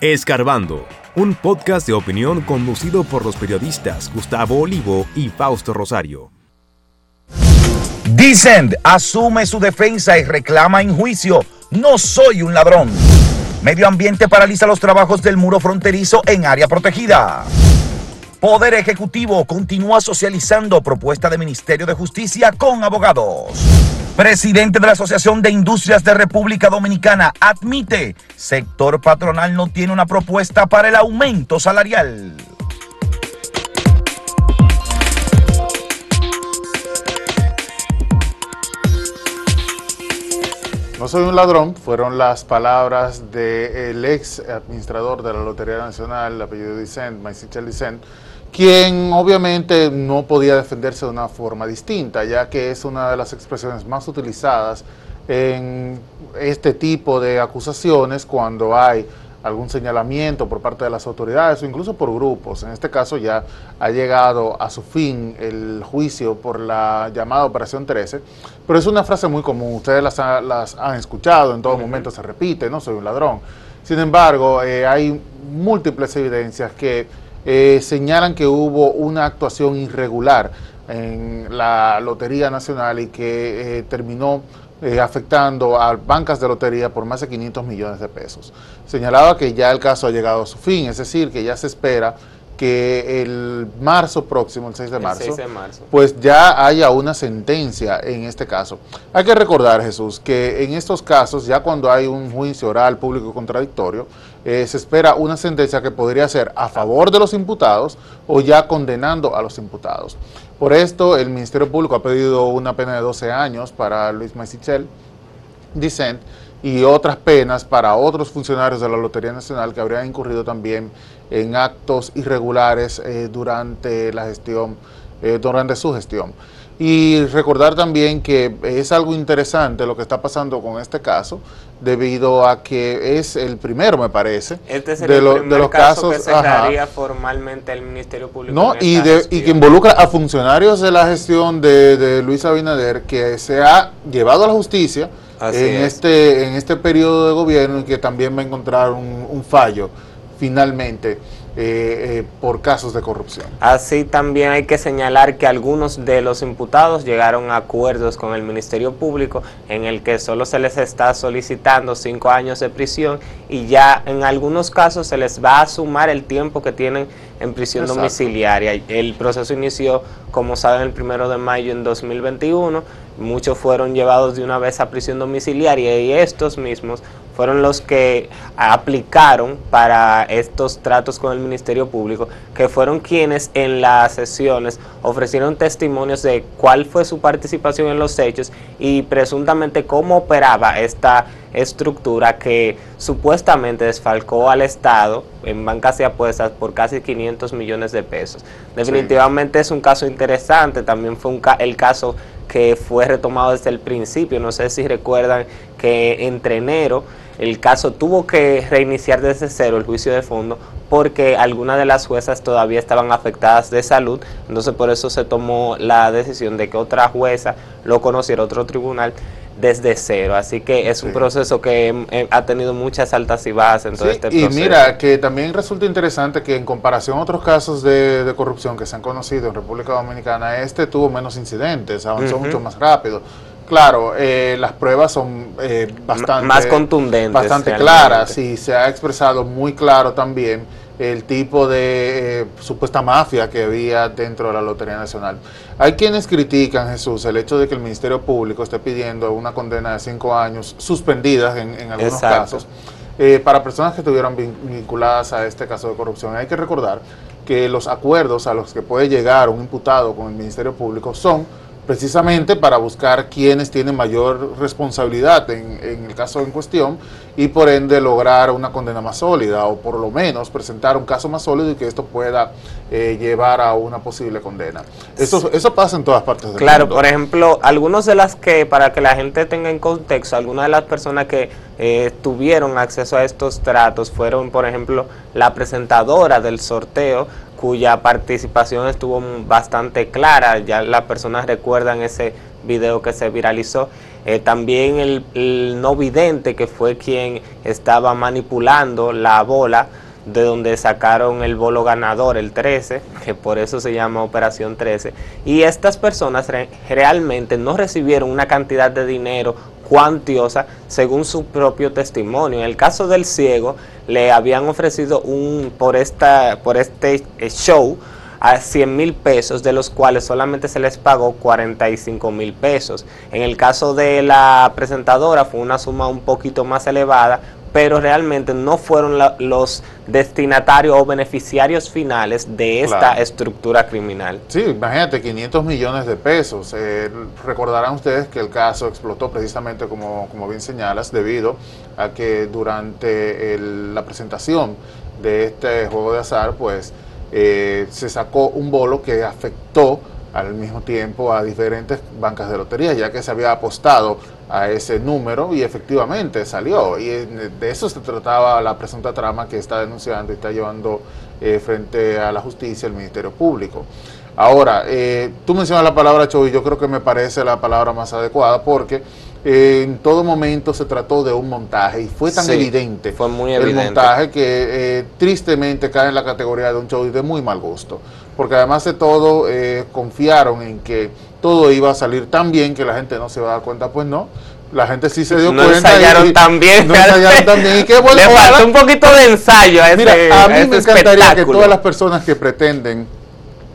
Escarbando, un podcast de opinión conducido por los periodistas Gustavo Olivo y Fausto Rosario. Dicen, asume su defensa y reclama en juicio. No soy un ladrón. Medio Ambiente paraliza los trabajos del muro fronterizo en área protegida. Poder Ejecutivo continúa socializando propuesta de Ministerio de Justicia con abogados. Presidente de la Asociación de Industrias de República Dominicana admite, sector patronal no tiene una propuesta para el aumento salarial. No soy un ladrón, fueron las palabras del ex administrador de la Lotería Nacional, el apellido Dicent, Maisichel Dicent, quien obviamente no podía defenderse de una forma distinta, ya que es una de las expresiones más utilizadas en este tipo de acusaciones cuando hay algún señalamiento por parte de las autoridades o incluso por grupos. En este caso ya ha llegado a su fin el juicio por la llamada Operación 13, pero es una frase muy común, ustedes las, han escuchado, en todo momento se repite, no soy un ladrón. Sin embargo, eh, hay múltiples evidencias que eh, señalan que hubo una actuación irregular en la Lotería Nacional y que eh, terminó eh, afectando a bancas de lotería por más de 500 millones de pesos. Señalaba que ya el caso ha llegado a su fin, es decir, que ya se espera que el marzo próximo, el 6 de, marzo, pues ya haya una sentencia en este caso. Hay que recordar, Jesús, que en estos casos, ya cuando hay un juicio oral público contradictorio, eh, se espera una sentencia que podría ser a favor de los imputados o ya condenando a los imputados. Por esto, el Ministerio Público ha pedido una pena de 12 años para Luis Maisichel, Dicent, y otras penas para otros funcionarios de la Lotería Nacional que habrían incurrido también en actos irregulares eh, durante la gestión, eh, durante su gestión. Y recordar también que es algo interesante lo que está pasando con este caso, debido a que es el primero, me parece, este de, el primer de, los casos que cerraría formalmente el Ministerio Público. No, y, y, que involucra a funcionarios de la gestión de, de, Luis Abinader, que se ha llevado a la justicia en este, en este periodo de gobierno y que también va a encontrar un, un fallo finalmente. Eh, eh, por casos de corrupción. Así también hay que señalar que algunos de los imputados llegaron a acuerdos con el Ministerio Público en el que solo se les está solicitando cinco años de prisión y ya en algunos casos se les va a sumar el tiempo que tienen en prisión domiciliaria. El proceso inició, como saben, el primero de mayo en 2021. Muchos fueron llevados de una vez a prisión domiciliaria y estos mismos fueron los que aplicaron para estos tratos con el Ministerio Público, que fueron quienes en las sesiones ofrecieron testimonios de cuál fue su participación en los hechos y presuntamente cómo operaba esta estructura que supuestamente desfalcó al Estado en bancas y apuestas por casi 500 millones de pesos. Definitivamente es un caso interesante, también fue el caso que fue retomado desde el principio, no sé si recuerdan que entre enero el caso tuvo que reiniciar desde cero el juicio de fondo porque algunas de las juezas todavía estaban afectadas de salud, entonces por eso se tomó la decisión de que otra jueza lo conociera, otro tribunal, desde cero. Así que es un proceso que eh, ha tenido muchas altas y bajas en todo este proceso. Y mira, que también resulta interesante que en comparación a otros casos de, corrupción que se han conocido en República Dominicana, este tuvo menos incidentes, avanzó mucho más rápido. Claro, eh, las pruebas son eh, bastante... Más contundentes. Bastante claras y se ha expresado muy claro también el tipo de eh, supuesta mafia que había dentro de la Lotería Nacional. Hay quienes critican, Jesús, el hecho de que el Ministerio Público esté pidiendo una condena de cinco años suspendidas en, algunos casos eh, para personas que estuvieron vinculadas a este caso de corrupción. Hay que recordar que los acuerdos a los que puede llegar un imputado con el Ministerio Público son precisamente para buscar quienes tienen mayor responsabilidad en, el caso en cuestión y por ende lograr una condena más sólida o por lo menos presentar un caso más sólido y que esto pueda eh, llevar a una posible condena. Eso, eso pasa en todas partes del claro, mundo. Claro, por ejemplo, algunos de las que, para que la gente tenga en contexto, algunas de las personas que eh, tuvieron acceso a estos tratos fueron, por ejemplo, la presentadora del sorteo, cuya participación estuvo bastante clara, ya las personas recuerdan ese video que se viralizó, Eh, también el, el no vidente, que fue quien estaba manipulando la bola de donde sacaron el bolo ganador, el 13, que por eso se llama Operación 13. Y estas personas re realmente no recibieron una cantidad de dinero cuantiosa según su propio testimonio. En el caso del ciego, le habían ofrecido un por esta por este eh, show a 100 mil pesos, de los cuales solamente se les pagó 45 mil pesos. En el caso de la presentadora fue una suma un poquito más elevada, pero realmente no fueron la, los destinatarios o beneficiarios finales de esta claro. estructura criminal. Sí, imagínate, 500 millones de pesos. Eh, recordarán ustedes que el caso explotó precisamente, como, como bien señalas, debido a que durante el, la presentación de este juego de azar, pues eh, se sacó un bolo que afectó al mismo tiempo a diferentes bancas de lotería, ya que se había apostado a ese número y efectivamente salió. Y de eso se trataba la presunta trama que está denunciando y está llevando eh, frente a la justicia el Ministerio Público. Ahora, eh, tú mencionas la palabra show y yo creo que me parece la palabra más adecuada porque eh, en todo momento se trató de un montaje y fue tan sí, evidente fue muy evidente. el montaje que tristemente cae en la categoría de un show de muy mal gusto. Porque además de todo, eh, confiaron en que todo iba a salir tan bien que la gente no se va a dar cuenta, pues no. La gente sí se dio no cuenta. Ensayaron y, tan bien. No ensayaron tan bien. Y qué bueno, Le faltó un poquito de ensayo a ese, Mira, a mí a me encantaría que todas las personas que pretenden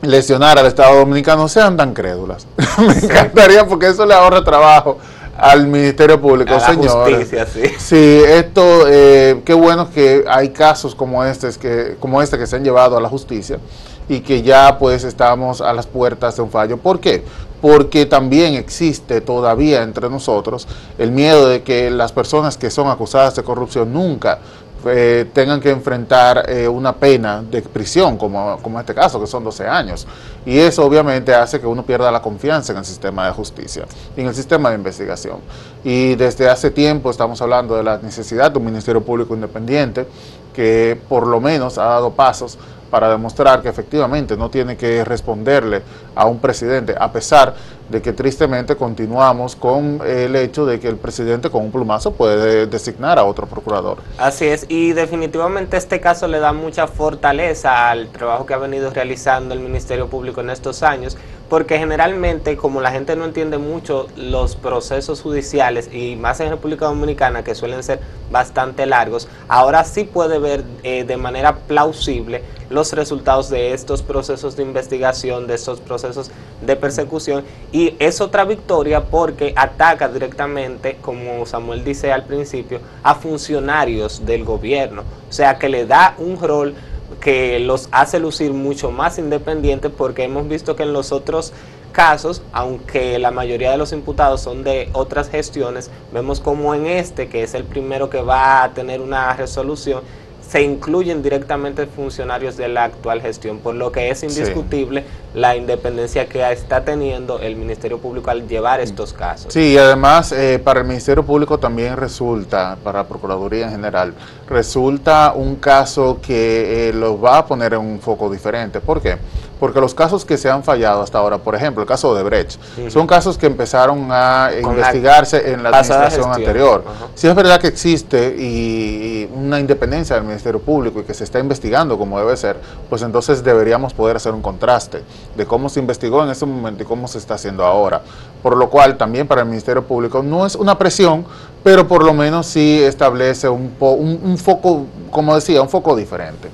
lesionar al Estado Dominicano sean tan crédulas. me encantaría porque eso le ahorra trabajo al Ministerio Público, a la señores. justicia, sí. Sí, esto, eh, qué bueno que hay casos como este, que, como este que se han llevado a la justicia y que ya pues estamos a las puertas de un fallo. ¿Por qué? Porque también existe todavía entre nosotros el miedo de que las personas que son acusadas de corrupción nunca eh, tengan que enfrentar eh, una pena de prisión, como, como en este caso, que son 12 años. Y eso obviamente hace que uno pierda la confianza en el sistema de justicia y en el sistema de investigación. Y desde hace tiempo estamos hablando de la necesidad de un Ministerio Público independiente que por lo menos ha dado pasos para demostrar que efectivamente no tiene que responderle a un presidente, a pesar de que tristemente continuamos con el hecho de que el presidente con un plumazo puede designar a otro procurador. Así es, y definitivamente este caso le da mucha fortaleza al trabajo que ha venido realizando el Ministerio Público en estos años, porque generalmente como la gente no entiende mucho los procesos judiciales y más en República Dominicana que suelen ser bastante largos, ahora sí puede ver eh, de manera plausible los resultados de estos procesos de investigación, de estos procesos de persecución. Y es otra victoria porque ataca directamente, como Samuel dice al principio, a funcionarios del gobierno, o sea que le da un rol que los hace lucir mucho más independientes porque hemos visto que en los otros casos, aunque la mayoría de los imputados son de otras gestiones, vemos como en este, que es el primero que va a tener una resolución, se incluyen directamente funcionarios de la actual gestión, por lo que es indiscutible sí. la independencia que está teniendo el Ministerio Público al llevar estos casos. Sí, y además eh, para el Ministerio Público también resulta, para la Procuraduría en general, resulta un caso que eh, los va a poner en un foco diferente. ¿Por qué? Porque los casos que se han fallado hasta ahora, por ejemplo, el caso de Brecht, son casos que empezaron a Con investigarse la en la administración gestión. anterior. Si es verdad que existe y, y una independencia del Ministerio Público y que se está investigando como debe ser, pues entonces deberíamos poder hacer un contraste de cómo se investigó en ese momento y cómo se está haciendo ahora. Por lo cual también para el Ministerio Público no es una presión, pero por lo menos sí establece un, un, un foco, como decía, un foco diferente.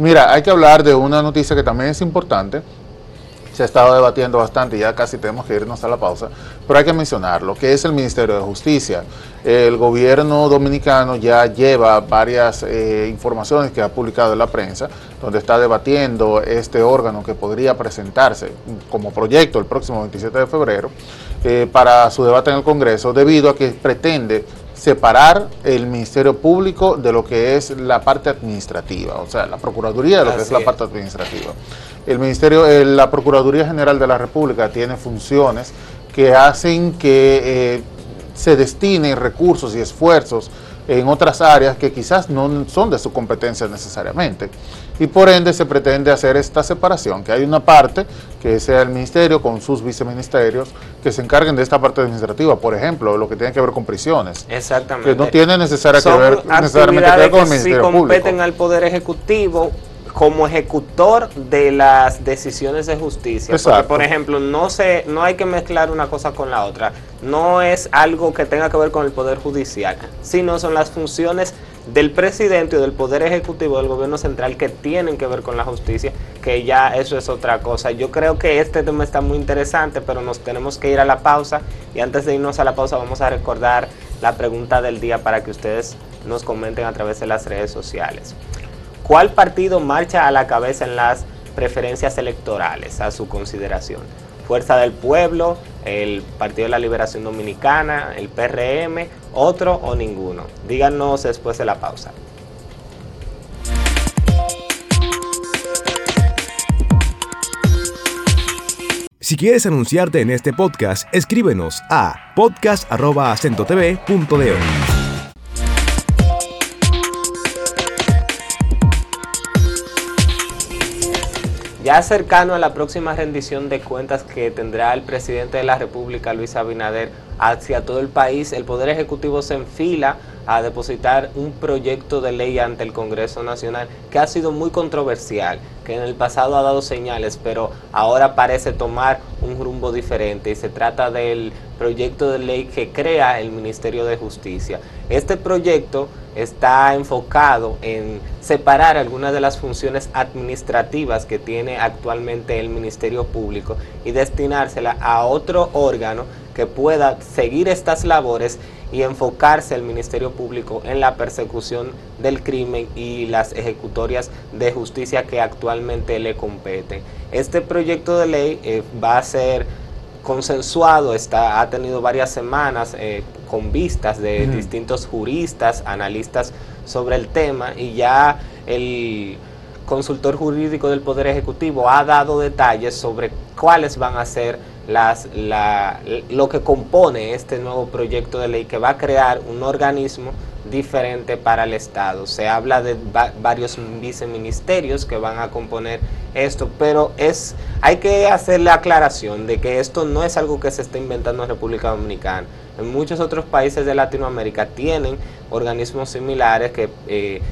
Mira, hay que hablar de una noticia que también es importante, se ha estado debatiendo bastante, ya casi tenemos que irnos a la pausa, pero hay que mencionarlo, que es el Ministerio de Justicia. El gobierno dominicano ya lleva varias eh, informaciones que ha publicado en la prensa, donde está debatiendo este órgano que podría presentarse como proyecto el próximo 27 de febrero eh, para su debate en el Congreso, debido a que pretende separar el Ministerio Público de lo que es la parte administrativa, o sea, la Procuraduría de lo Así que es la parte administrativa. El Ministerio, eh, la Procuraduría General de la República tiene funciones que hacen que eh, se destinen recursos y esfuerzos en otras áreas que quizás no son de su competencia necesariamente. Y por ende se pretende hacer esta separación, que hay una parte que sea el ministerio con sus viceministerios que se encarguen de esta parte administrativa, por ejemplo, lo que tiene que ver con prisiones. Exactamente. Que no tiene necesaria que ver, necesariamente que ver con el Ministerio sí competen al Poder Ejecutivo como ejecutor de las decisiones de justicia. Porque, por ejemplo, no, se, no hay que mezclar una cosa con la otra. No es algo que tenga que ver con el Poder Judicial, sino son las funciones del presidente o del Poder Ejecutivo del Gobierno Central que tienen que ver con la justicia, que ya eso es otra cosa. Yo creo que este tema está muy interesante, pero nos tenemos que ir a la pausa y antes de irnos a la pausa vamos a recordar la pregunta del día para que ustedes nos comenten a través de las redes sociales. ¿Cuál partido marcha a la cabeza en las preferencias electorales a su consideración? Fuerza del Pueblo, el Partido de la Liberación Dominicana, el PRM, otro o ninguno. Díganos después de la pausa. Si quieres anunciarte en este podcast, escríbenos a podcast.acentotv.de. Ya cercano a la próxima rendición de cuentas que tendrá el presidente de la República, Luis Abinader, hacia todo el país, el Poder Ejecutivo se enfila a depositar un proyecto de ley ante el Congreso Nacional que ha sido muy controversial, que en el pasado ha dado señales, pero ahora parece tomar un rumbo diferente y se trata del proyecto de ley que crea el Ministerio de Justicia. Este proyecto está enfocado en separar algunas de las funciones administrativas que tiene actualmente el Ministerio Público y destinársela a otro órgano que pueda seguir estas labores y enfocarse el Ministerio Público en la persecución del crimen y las ejecutorias de justicia que actualmente le competen. Este proyecto de ley eh, va a ser consensuado, está, ha tenido varias semanas eh, con vistas de distintos juristas, analistas sobre el tema y ya el consultor jurídico del Poder Ejecutivo ha dado detalles sobre cuáles van a ser las, la, lo que compone este nuevo proyecto de ley que va a crear un organismo diferente para el Estado. Se habla de varios viceministerios que van a componer esto, pero es hay que hacer la aclaración de que esto no es algo que se está inventando en República Dominicana. En muchos otros países de Latinoamérica tienen organismos similares que eh,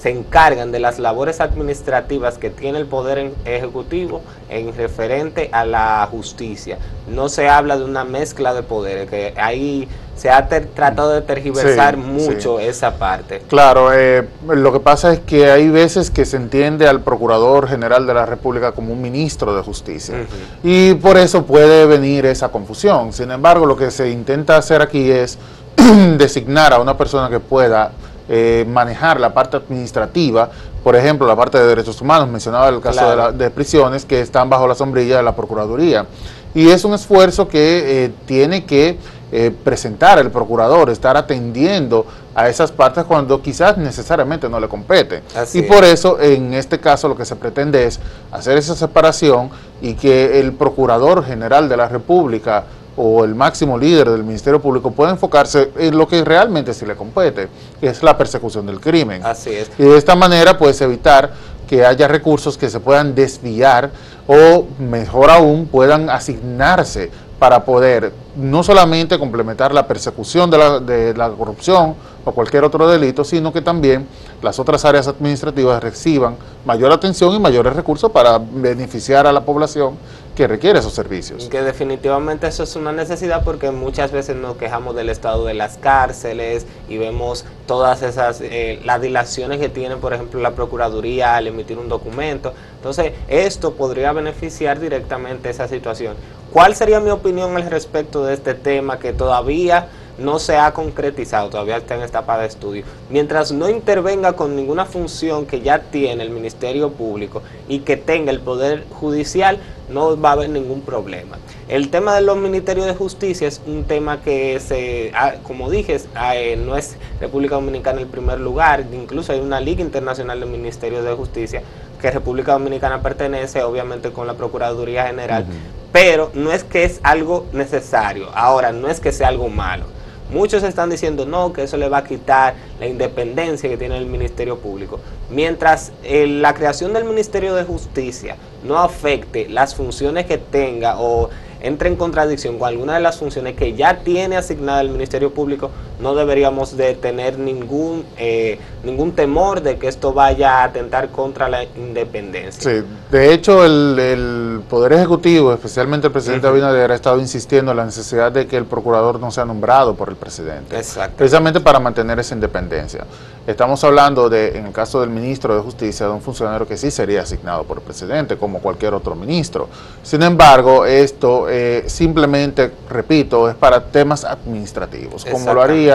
se encargan de las labores administrativas que tiene el Poder Ejecutivo en referente a la justicia. No se habla de una mezcla de poderes, que ahí se ha tratado de tergiversar mucho esa parte. Claro, eh, lo que pasa es que hay veces que se entiende al Procurador General de la República como un ministro de justicia y por eso puede venir esa confusión. Sin embargo, lo que se intenta hacer aquí es designar a una persona que pueda eh, manejar la parte administrativa, por ejemplo, la parte de derechos humanos, mencionaba el caso de, prisiones que están bajo la sombrilla de la Procuraduría. Y es un esfuerzo que eh, tiene que eh, presentar el procurador, estar atendiendo a esas partes cuando quizás necesariamente no le compete. y por eso, en este caso, lo que se pretende es hacer esa separación y que el Procurador General de la República o el máximo líder del Ministerio Público puede enfocarse en lo que realmente se le compete, que es la persecución del crimen. Así es. Y de esta manera puedes evitar que haya recursos que se puedan desviar o, mejor aún, puedan asignarse para poder no solamente complementar la persecución de la, de la corrupción o cualquier otro delito, sino que también las otras áreas administrativas reciban mayor atención y mayores recursos para beneficiar a la población que requiere esos servicios. Que definitivamente eso es una necesidad porque muchas veces nos quejamos del estado de las cárceles y vemos todas esas, eh, las dilaciones que tiene, por ejemplo, la Procuraduría al emitir un documento. Entonces, esto podría beneficiar directamente esa situación. ¿Cuál sería mi opinión al respecto de este tema que todavía no se ha concretizado, todavía está en etapa de estudio. Mientras no intervenga con ninguna función que ya tiene el Ministerio Público y que tenga el Poder Judicial, no va a haber ningún problema. El tema de los ministerios de justicia es un tema que, se, como dije, ah, eh, no es República Dominicana el primer lugar, incluso hay una Liga Internacional de Ministerios de Justicia que República Dominicana pertenece, obviamente con la Procuraduría General, pero no es que es algo necesario, ahora no es que sea algo malo Muchos están diciendo no, que eso le va a quitar la independencia que tiene el Ministerio Público. Mientras eh, la creación del Ministerio de Justicia no afecte las funciones que tenga o entre en contradicción con alguna de las funciones que ya tiene asignada el Ministerio Público, no deberíamos de tener ningún, eh, ningún temor de que esto vaya a atentar contra la independencia. Sí, de hecho el, Poder Ejecutivo, especialmente el presidente Abinader, ha estado insistiendo en la necesidad de que el procurador no sea nombrado por el presidente. Exacto. Precisamente para mantener esa independencia. Estamos hablando de, en el caso del ministro de Justicia, de un funcionario que sí sería asignado por el presidente, como cualquier otro ministro. Sin embargo, esto eh, simplemente, repito, es para temas administrativos, como lo haría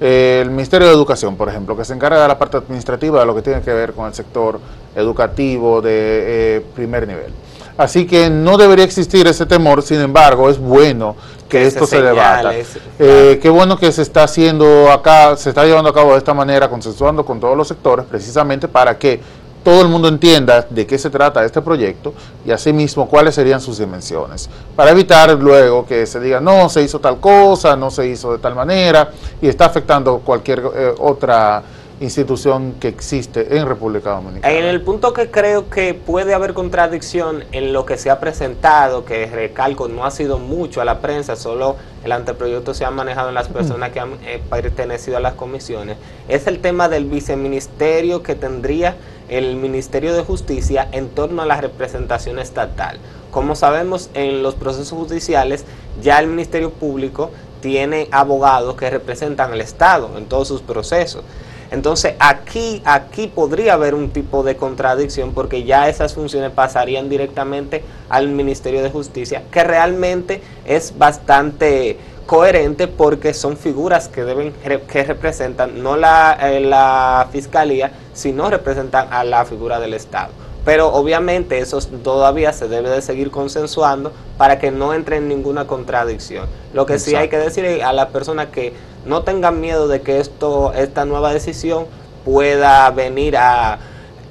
eh, el Ministerio de Educación, por ejemplo, que se encarga de la parte administrativa de lo que tiene que ver con el sector educativo de eh, primer nivel. Así que no debería existir ese temor, sin embargo, es bueno que, esto se, debata. qué bueno que se está haciendo acá, se está llevando a cabo de esta manera, consensuando con todos los sectores, precisamente para que todo el mundo entienda de qué se trata este proyecto y asimismo cuáles serían sus dimensiones, para evitar luego que se diga no, se hizo tal cosa, no se hizo de tal manera y está afectando cualquier eh, otra institución que existe en República Dominicana. En el punto que creo que puede haber contradicción en lo que se ha presentado, que recalco, no ha sido mucho a la prensa, solo el anteproyecto se ha manejado en las personas que han eh, pertenecido a las comisiones, es el tema del viceministerio que tendría el Ministerio de Justicia en torno a la representación estatal. Como sabemos, en los procesos judiciales ya el Ministerio Público tiene abogados que representan al Estado en todos sus procesos. Entonces aquí, aquí podría haber un tipo de contradicción porque ya esas funciones pasarían directamente al Ministerio de Justicia, que realmente es bastante coherente porque son figuras que deben que representan no la, eh, la fiscalía, sino representan a la figura del Estado. Pero obviamente eso todavía se debe de seguir consensuando para que no entre en ninguna contradicción. Lo que sí hay que decir a las personas que no tengan miedo de que esto, esta nueva decisión pueda venir a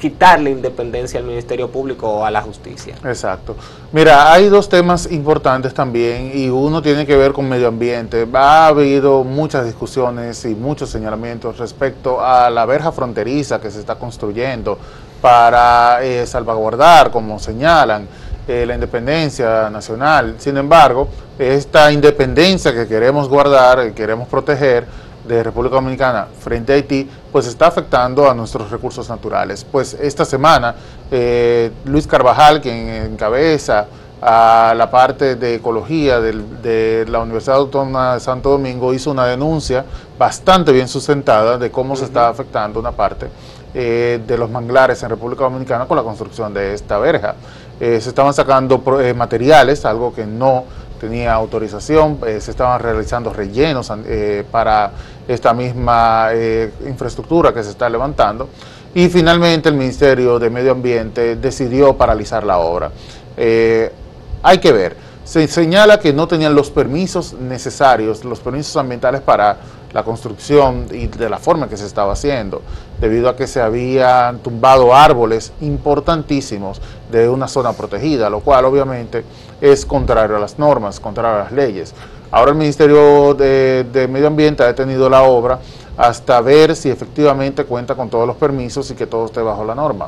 quitarle independencia al Ministerio Público o a la justicia. Exacto. Mira, hay dos temas importantes también y uno tiene que ver con medio ambiente. Ha habido muchas discusiones y muchos señalamientos respecto a la verja fronteriza que se está construyendo para eh, salvaguardar, como señalan, eh, la independencia nacional. Sin embargo, esta independencia que queremos guardar, que queremos proteger, de República Dominicana frente a Haití, pues está afectando a nuestros recursos naturales. Pues esta semana eh, Luis Carvajal, quien encabeza a la parte de ecología de la Universidad Autónoma de Santo Domingo, hizo una denuncia bastante bien sustentada de cómo se está afectando una parte eh, de los manglares en República Dominicana con la construcción de esta verja. Eh, se estaban sacando materiales, algo que no tenía autorización, eh, se estaban realizando rellenos eh, para esta misma eh, infraestructura que se está levantando y finalmente el Ministerio de Medio Ambiente decidió paralizar la obra. hay que ver, se señala que no tenían los permisos necesarios, los permisos ambientales para la construcción y de la forma que se estaba haciendo, debido a que se habían tumbado árboles importantísimos de una zona protegida, lo cual obviamente es contrario a las normas, contrario a las leyes. Ahora el Ministerio de, Medio Ambiente ha detenido la obra hasta ver si efectivamente cuenta con todos los permisos y que todo esté bajo la norma.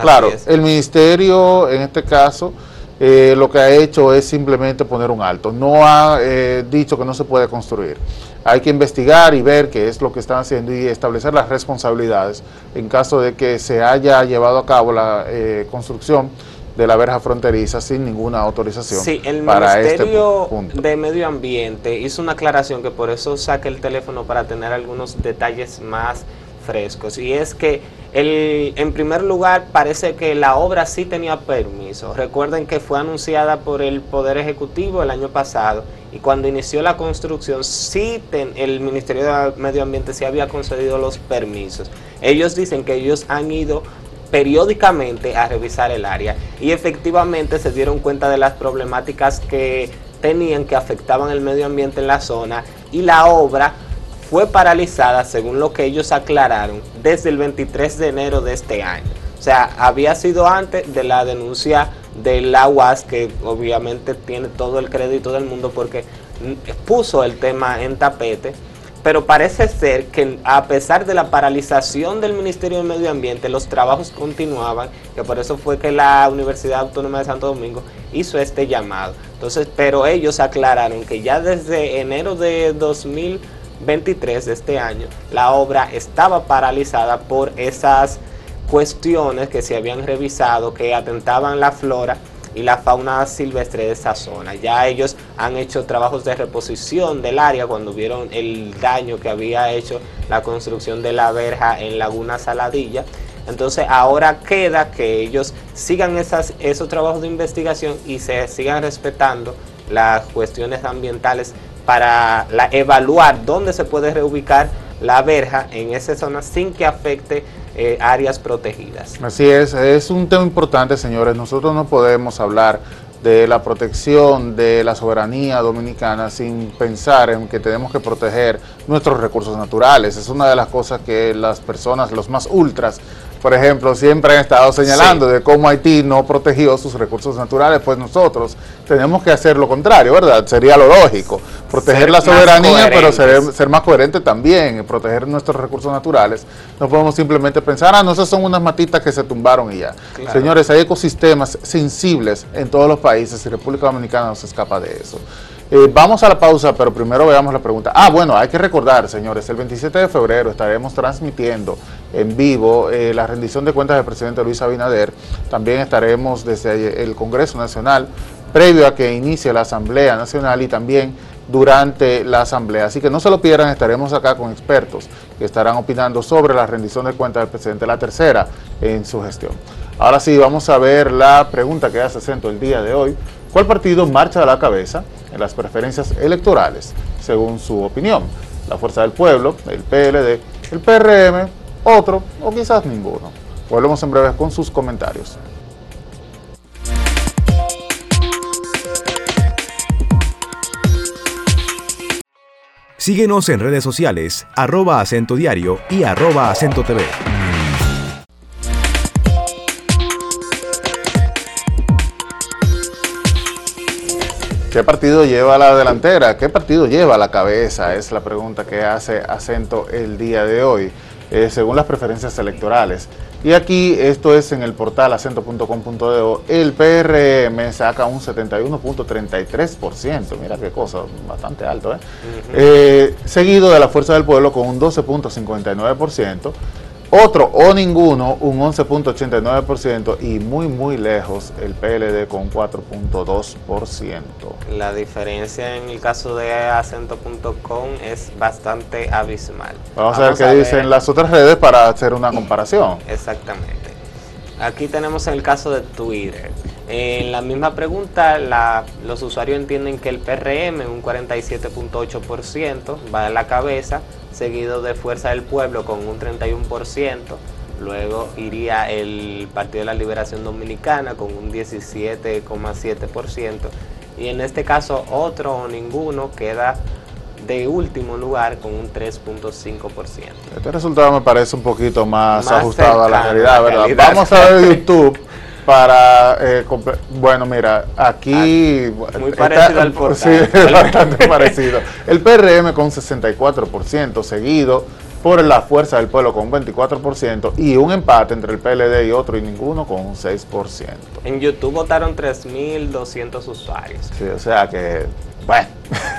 claro, el Ministerio en este caso eh, lo que ha hecho es simplemente poner un alto, no ha eh, dicho que no se puede construir. Hay que investigar y ver qué es lo que están haciendo y establecer las responsabilidades en caso de que se haya llevado a cabo la eh, construcción de la verja fronteriza sin ninguna autorización. Sí, el Ministerio este de Medio Ambiente hizo una aclaración que por eso saqué el teléfono para tener algunos detalles más frescos. Y es que el, en primer lugar parece que la obra sí tenía permiso. Recuerden que fue anunciada por el Poder Ejecutivo el año pasado y cuando inició la construcción sí el Ministerio de Medio Ambiente sí había concedido los permisos. Ellos dicen que ellos han ido periódicamente a revisar el área y efectivamente se dieron cuenta de las problemáticas que tenían que afectaban el medio ambiente en la zona y la obra fue paralizada, según lo que ellos aclararon, desde el 23 de enero de este año. O sea, había sido antes de la denuncia de la UAS, que obviamente tiene todo el crédito del mundo porque puso el tema en tapete pero parece ser que a pesar de la paralización del Ministerio de Medio Ambiente, los trabajos continuaban, que por eso fue que la Universidad Autónoma de Santo Domingo hizo este llamado. Entonces, pero ellos aclararon que ya desde enero de 2023 de este año, la obra estaba paralizada por esas cuestiones que se habían revisado que atentaban la flora y la fauna silvestre de esa zona. Ya ellos han hecho trabajos de reposición del área cuando vieron el daño que había hecho la construcción de la verja en Laguna Saladilla. Entonces ahora queda que ellos sigan esos trabajos de investigación y se sigan respetando las cuestiones ambientales para evaluar dónde se puede reubicar la verja en esa zona sin que afecte eh, áreas protegidas. Así es, es un tema importante, señores. Nosotros no podemos hablar de la protección de la soberanía dominicana sin pensar en que tenemos que proteger nuestros recursos naturales. Es una de las cosas que las personas, los más ultras, por ejemplo, siempre han estado señalando de cómo Haití no protegió sus recursos naturales, pues nosotros tenemos que hacer lo contrario, ¿verdad? Sería lo lógico, proteger la soberanía, pero ser, ser, más coherente también, proteger nuestros recursos naturales. No podemos simplemente pensar, ah, no, esas son unas matitas que se tumbaron y ya. Señores, hay ecosistemas sensibles en todos los países y República Dominicana no se escapa de eso. Eh, vamos a la pausa, pero primero veamos la pregunta. Ah, bueno, hay que recordar, señores, el 27 de febrero estaremos transmitiendo en vivo eh, la rendición de cuentas del presidente Luis Abinader. También estaremos desde el Congreso Nacional, previo a que inicie la Asamblea Nacional y también durante la Asamblea. Así que no se lo pierdan, estaremos acá con expertos que estarán opinando sobre la rendición de cuentas del presidente, la tercera en su gestión. Ahora sí, vamos a ver la pregunta que hace acento el día de hoy. ¿Cuál partido marcha a la cabeza en las preferencias electorales, según su opinión? La Fuerza del Pueblo, el PLD, el PRM, otro o quizás ninguno. Volvemos en breve con sus comentarios. Síguenos en redes sociales, arroba acento diario y arroba acento TV. ¿Qué partido lleva la delantera? ¿Qué partido lleva la cabeza? Es la pregunta que hace acento el día de hoy, eh, según las preferencias electorales. Y aquí, esto es en el portal acento.com.de, el PRM saca un 71.33%, mira qué cosa, bastante alto, ¿eh? ¿eh? Seguido de la Fuerza del Pueblo con un 12.59%. Otro o ninguno, un 11.89% y muy muy lejos el PLD con 4.2%. La diferencia en el caso de acento.com es bastante abismal. Vamos, a ver qué dicen las otras redes para hacer una comparación. Exactamente. Aquí tenemos el caso de Twitter. En la misma pregunta, los usuarios entienden que el PRM, un 47.8%, va a la cabeza, seguido de Fuerza del Pueblo con un 31%, luego iría el Partido de la Liberación Dominicana con un 17,7%, y en este caso otro o ninguno queda de último lugar con un 3.5%. Este resultado me parece un poquito más, ajustado a la realidad, ¿verdad? Vamos a ver YouTube para eh, bueno mira aquí ah, muy parecido al portal sí, bastante parecido el PRM con 64% seguido por la Fuerza del Pueblo con 24% y un empate entre el PLD y otro y ninguno con un 6%. En YouTube votaron 3.200 usuarios. Sí, o sea que, bueno,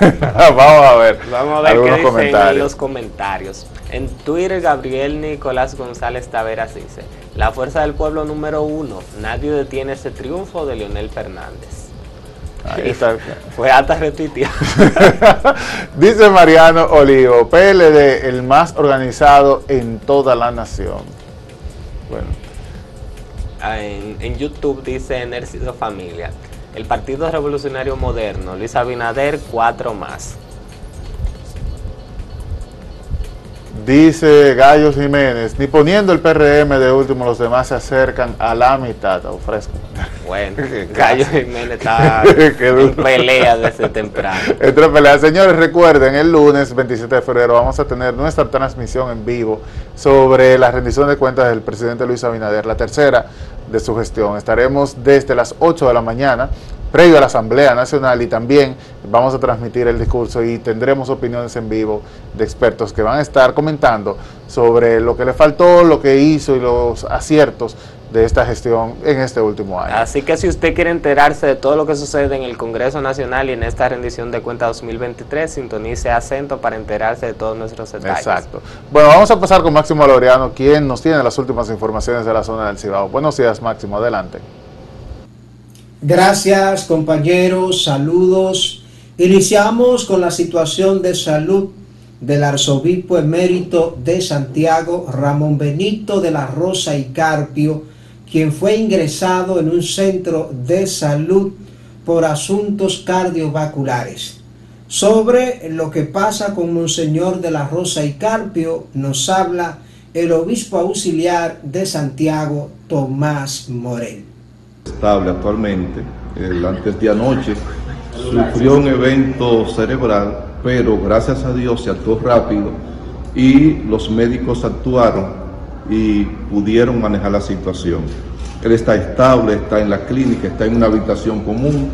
vamos a ver. Vamos a ver qué dicen en los comentarios. En Twitter, Gabriel Nicolás González Taveras dice, la fuerza del pueblo número uno, nadie detiene ese triunfo de Leonel Fernández. Ahí está. Fue hasta retuiteado. dice Mariano Olivo, PLD, el más organizado en toda la nación. Bueno. En, en YouTube dice Enércido Familia, el Partido Revolucionario Moderno, Luis Abinader, cuatro más. Dice Gallo Jiménez, ni poniendo el PRM de último, los demás se acercan a la mitad. Ofrezco. Bueno, Gallo Jiménez está en pelea desde temprano. Entre pelea. Señores, recuerden, el lunes 27 de febrero vamos a tener nuestra transmisión en vivo sobre la rendición de cuentas del presidente Luis Abinader, la tercera de su gestión. Estaremos desde las 8 de la mañana previo a la Asamblea Nacional y también vamos a transmitir el discurso y tendremos opiniones en vivo de expertos que van a estar comentando sobre lo que le faltó, lo que hizo y los aciertos de esta gestión en este último año. Así que si usted quiere enterarse de todo lo que sucede en el Congreso Nacional y en esta rendición de cuentas 2023, sintonice acento para enterarse de todos nuestros detalles. Exacto. Bueno, vamos a pasar con Máximo Laureano, quien nos tiene las últimas informaciones de la zona del Cibao. Buenos días, Máximo, adelante. Gracias, compañeros, saludos. Iniciamos con la situación de salud del arzobispo emérito de Santiago, Ramón Benito de la Rosa y Carpio, quien fue ingresado en un centro de salud por asuntos cardiovasculares. Sobre lo que pasa con Monseñor de la Rosa y Carpio nos habla el obispo auxiliar de Santiago, Tomás Morel. Estable actualmente, el antes de anoche sufrió un evento cerebral, pero gracias a Dios se actuó rápido y los médicos actuaron y pudieron manejar la situación. Él está estable, está en la clínica, está en una habitación común.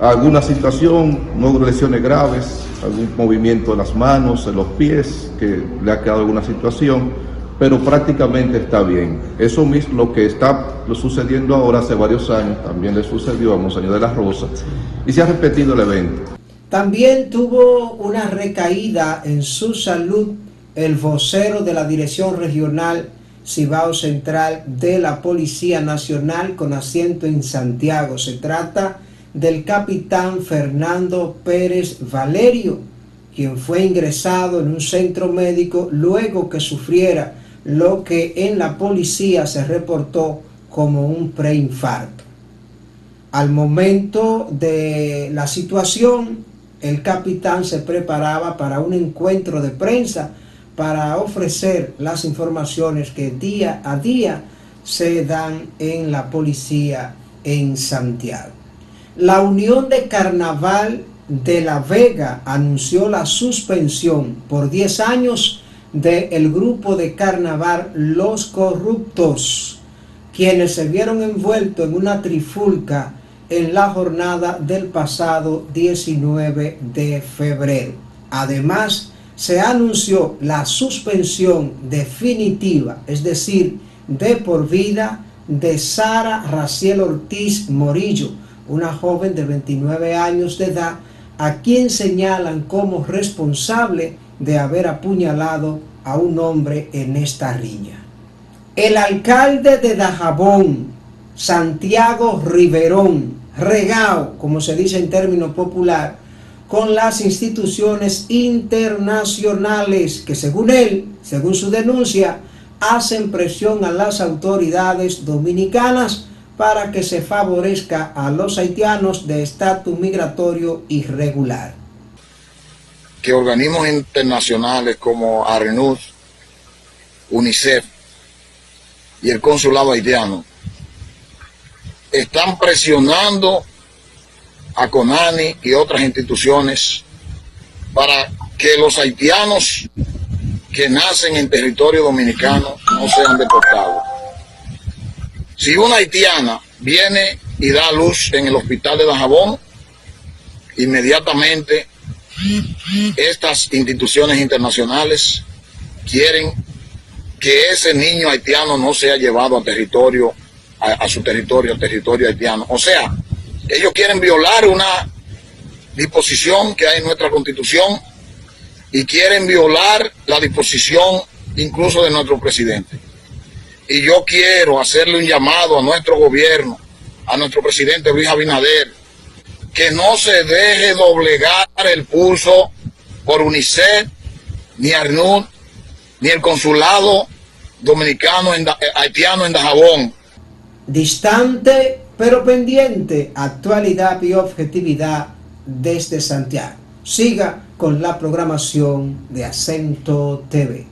Alguna situación, no lesiones graves, algún movimiento de las manos, en los pies, que le ha quedado alguna situación, pero prácticamente está bien. Eso mismo lo que está sucediendo ahora hace varios años, también le sucedió a Monseñor de la Rosa, y se ha repetido el evento. También tuvo una recaída en su salud el vocero de la Dirección Regional Cibao Central de la Policía Nacional con asiento en Santiago. Se trata del capitán Fernando Pérez Valerio, quien fue ingresado en un centro médico luego que sufriera lo que en la policía se reportó como un preinfarto. Al momento de la situación, el capitán se preparaba para un encuentro de prensa para ofrecer las informaciones que día a día se dan en la policía en Santiago. La Unión de Carnaval de La Vega anunció la suspensión por 10 años del grupo de carnaval Los Corruptos, quienes se vieron envueltos en una trifulca en la jornada del pasado 19 de febrero. Además, se anunció la suspensión definitiva, es decir, de por vida, de Sara Raciel Ortiz Morillo, una joven de 29 años de edad, a quien señalan como responsable de haber apuñalado a un hombre en esta riña. El alcalde de Dajabón, Santiago Riverón, regao, como se dice en término popular, con las instituciones internacionales que según él, según su denuncia, hacen presión a las autoridades dominicanas para que se favorezca a los haitianos de estatus migratorio irregular. Que organismos internacionales como ARENUS, UNICEF y el consulado haitiano están presionando a CONANI y otras instituciones para que los haitianos que nacen en territorio dominicano no sean deportados. Si una haitiana viene y da luz en el hospital de Dajabón, inmediatamente estas instituciones internacionales quieren que ese niño haitiano no sea llevado a territorio, a, a su territorio, territorio haitiano. O sea, ellos quieren violar una disposición que hay en nuestra constitución y quieren violar la disposición incluso de nuestro presidente. Y yo quiero hacerle un llamado a nuestro gobierno, a nuestro presidente Luis Abinader, que no se deje doblegar el pulso por UNICEF, ni ARNUD, ni el consulado dominicano en haitiano en Dajabón. Distante pero pendiente, actualidad y objetividad desde Santiago. Siga con la programación de Acento TV.